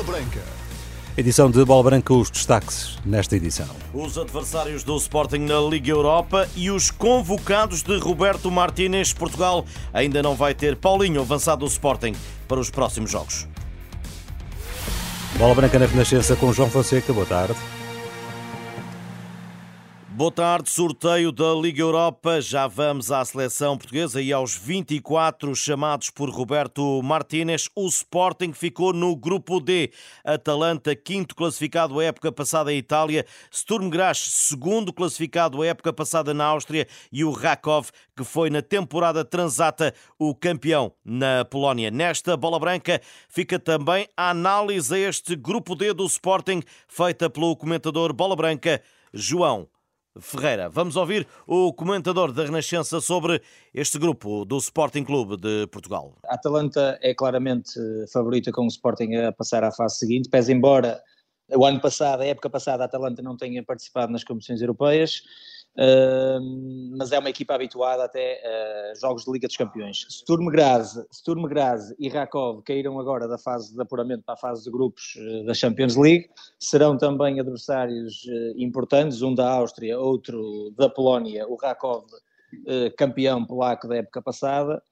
Bola Branca. Edição de Bola Branca, os destaques nesta edição. Os adversários do Sporting na Liga Europa e os convocados de Roberto Martínez. Portugal ainda não vai ter Paulinho avançado do Sporting para os próximos jogos. Bola Branca na Renascença com João Fonseca. Boa tarde. Boa tarde, sorteio da Liga Europa. Já vamos à seleção portuguesa e aos 24 chamados por Roberto Martínez. O Sporting ficou no grupo D. Atalanta, quinto classificado a época passada em Itália. Sturm Graz, segundo classificado a época passada na Áustria. E o Rakov, que foi na temporada transata o campeão na Polónia. Nesta bola branca fica também a análise a este grupo D do Sporting, feita pelo comentador Bola Branca, João Ferreira. Vamos ouvir o comentador da Renascença sobre este grupo do Sporting Clube de Portugal. A Atalanta é claramente favorita com o Sporting a passar à fase seguinte, pese embora o ano passado, a época passada, a Atalanta não tenha participado nas competições europeias mas é uma equipa habituada até a jogos de Liga dos Campeões. Sturm Graz, Sturm Graz e Rakov caíram agora da fase de apuramento para a fase de grupos eh, da Champions League, serão também adversários eh, importantes, um da Áustria, outro da Polónia, o Rakov eh, campeão polaco da época passada,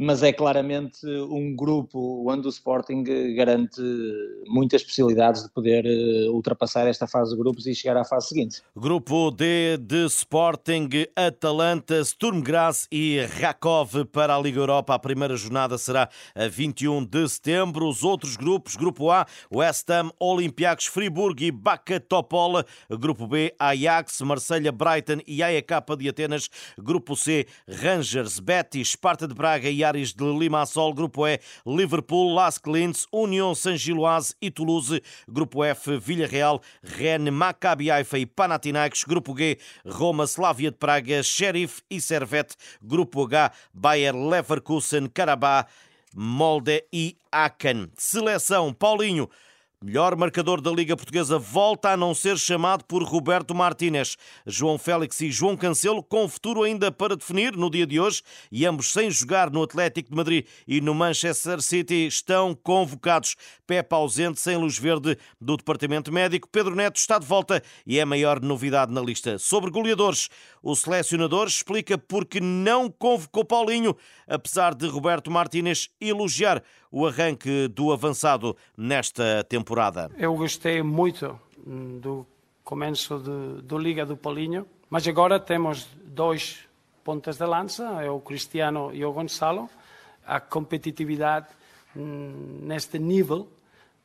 mas é claramente um grupo onde o Sporting garante muitas possibilidades de poder eh, ultrapassar esta fase de grupos e chegar à fase seguinte. Grupo D de Sporting, Atalanta, Sturm Graz e Rakov para a Liga Europa. A primeira jornada será a 21 de setembro. Os outros grupos, Grupo A, West Ham, Olympiacos, Friburgo e Baca Topola. Grupo B, Ajax, Marselha, Brighton e AEK de Atenas. Grupo C, Rangers, Betis, Sparta de Braga e Ares de Limassol, Grupo E, Liverpool, Las Clins, União Saint-Gilloise e Toulouse, Grupo F, Villarreal, Rennes, Maccabi Haifa e Panathinaikos, Grupo G, Roma, Slavia de Praga, Sheriff e Servette, Grupo H, Bayer Leverkusen, Carabá, Molde e Aachen. Seleção Paulinho Melhor marcador da Liga Portuguesa volta a não ser chamado por Roberto Martínez. João Félix e João Cancelo, com futuro ainda para definir no dia de hoje, e ambos sem jogar no Atlético de Madrid e no Manchester City, estão convocados. Pepe ausente, sem luz verde do Departamento Médico. Pedro Neto está de volta e é a maior novidade na lista. Sobre goleadores, o selecionador explica porque não convocou Paulinho, apesar de Roberto Martínez elogiar o arranque do avançado nesta temporada. Eu gostei muito hum, do começo de, do Liga do Paulinho, mas agora temos dois pontas de lança, é o Cristiano e o Gonçalo. A competitividade hum, neste nível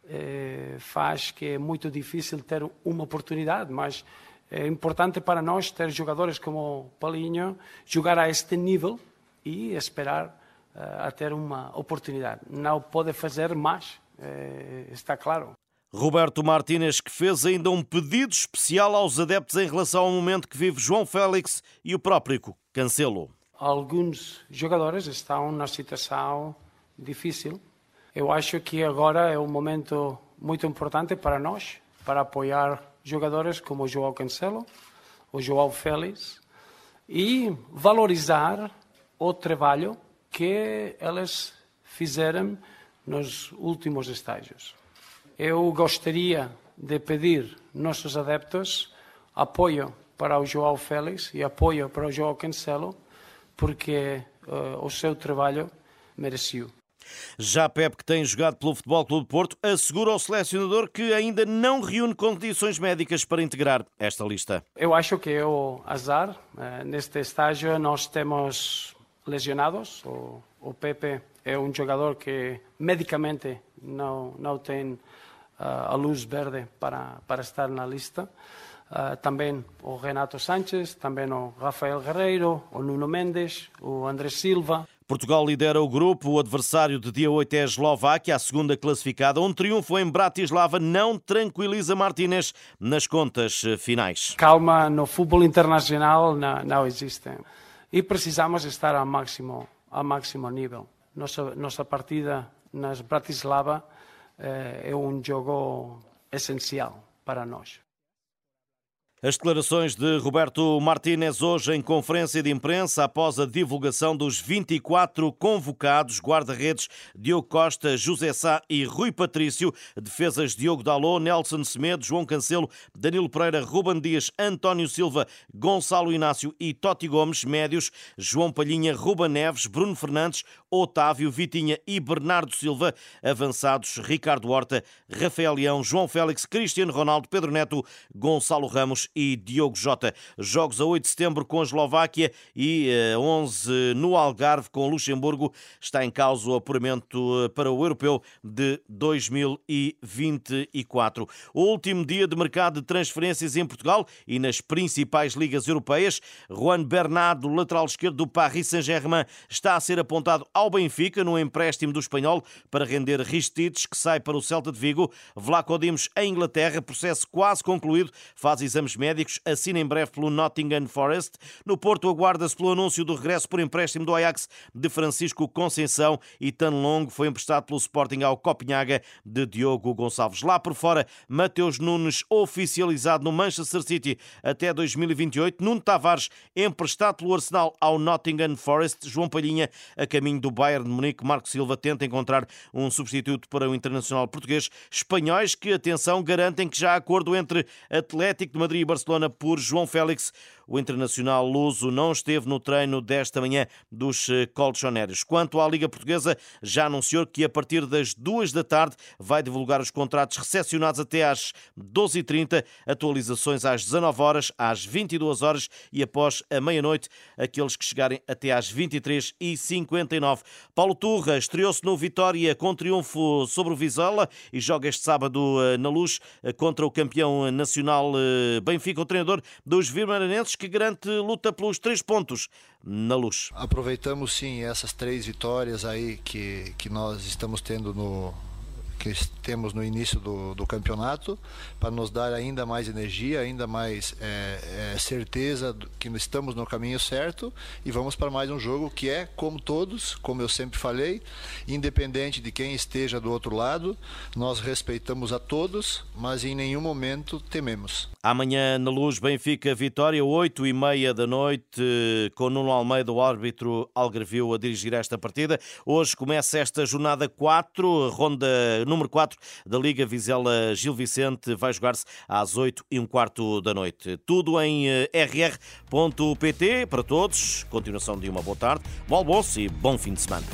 eh, faz que é muito difícil ter uma oportunidade, mas é importante para nós ter jogadores como Paulinho jogar a este nível e esperar a ter uma oportunidade. Não pode fazer mais, eh, está claro. Roberto Martínez, que fez ainda um pedido especial aos adeptos em relação ao momento que vive João Félix e o próprio Cancelo. Alguns jogadores estão na situação difícil. Eu acho que agora é um momento muito importante para nós, para apoiar jogadores como João Cancelo, o João Félix e valorizar o trabalho que elas fizeram nos últimos estágios. Eu gostaria de pedir nossos adeptos apoio para o João Félix e apoio para o João Cancelo, porque uh, o seu trabalho mereceu. Já Pep, que tem jogado pelo Futebol Clube de Porto, assegura ao selecionador que ainda não reúne condições médicas para integrar esta lista. Eu acho que é o azar. Uh, neste estágio nós temos lesionados. O, o Pepe é um jogador que medicamente não, não tem uh, a luz verde para, para estar na lista. Uh, também o Renato Sanches, também o Rafael Guerreiro, o Nuno Mendes, o André Silva. Portugal lidera o grupo. O adversário de dia 8 é a Eslováquia, a segunda classificada. Um triunfo em Bratislava não tranquiliza Martínez nas contas eh, finais. Calma no futebol internacional não, não existe e precisamos estar ao máximo, ao máximo nível. Nossa, nossa partida nas Bratislava eh, é um jogo essencial para nós. As declarações de Roberto Martínez hoje em conferência de imprensa após a divulgação dos 24 convocados guarda-redes Diogo Costa, José Sá e Rui Patrício, defesas Diogo Dalot, Nelson Semedo, João Cancelo, Danilo Pereira, Ruben Dias, António Silva, Gonçalo Inácio e Totti Gomes, médios, João Palhinha, Ruben Neves, Bruno Fernandes, Otávio, Vitinha e Bernardo Silva, avançados Ricardo Horta, Rafael Leão, João Félix, Cristiano Ronaldo, Pedro Neto, Gonçalo Ramos e Diogo Jota. Jogos a 8 de setembro com a Eslováquia e 11 eh, no Algarve com Luxemburgo. Está em causa o apuramento eh, para o Europeu de 2024. O último dia de mercado de transferências em Portugal e nas principais ligas europeias. Juan Bernardo, lateral esquerdo do Paris Saint-Germain, está a ser apontado ao Benfica no empréstimo do espanhol para render Ristides, que sai para o Celta de Vigo. Vlaco Dimos em Inglaterra, processo quase concluído, faz exames assina em breve pelo Nottingham Forest. No Porto, aguarda-se pelo anúncio do regresso por empréstimo do Ajax de Francisco Conceição e Tan Longo foi emprestado pelo Sporting ao Copenhaga de Diogo Gonçalves. Lá por fora, Mateus Nunes oficializado no Manchester City até 2028. Nuno Tavares emprestado pelo Arsenal ao Nottingham Forest. João Palhinha a caminho do Bayern de Munique. Marco Silva tenta encontrar um substituto para o internacional português. Espanhóis que, atenção, garantem que já há acordo entre Atlético de Madrid e Barcelona por João Félix. O internacional luso não esteve no treino desta manhã dos eh, colchoneros. Quanto à Liga Portuguesa, já anunciou que a partir das duas da tarde vai divulgar os contratos recepcionados até às 12h30, atualizações às 19 horas, às 22 horas e após a meia-noite, aqueles que chegarem até às 23h59. Paulo Turra estreou-se no Vitória com triunfo sobre o Vizela e joga este sábado eh, na luz eh, contra o campeão nacional Benfica, o treinador dos Virmaranenses que garante luta pelos três pontos na luz. Aproveitamos sim essas três vitórias aí que, que nós estamos tendo no, que temos no início do, do campeonato para nos dar ainda mais energia, ainda mais é, é, certeza que estamos no caminho certo e vamos para mais um jogo que é, como todos, como eu sempre falei, independente de quem esteja do outro lado, nós respeitamos a todos, mas em nenhum momento tememos. Amanhã na Luz, Benfica, Vitória, 8 e meia da noite, com Nuno Almeida, o árbitro Algarvio, a dirigir esta partida. Hoje começa esta jornada 4, ronda número 4 da Liga Vizela Gil Vicente, vai jogar-se às 8 e um quarto da noite. Tudo em eh, rr.pt para todos. Continuação de uma boa tarde, bom almoço e bom fim de semana.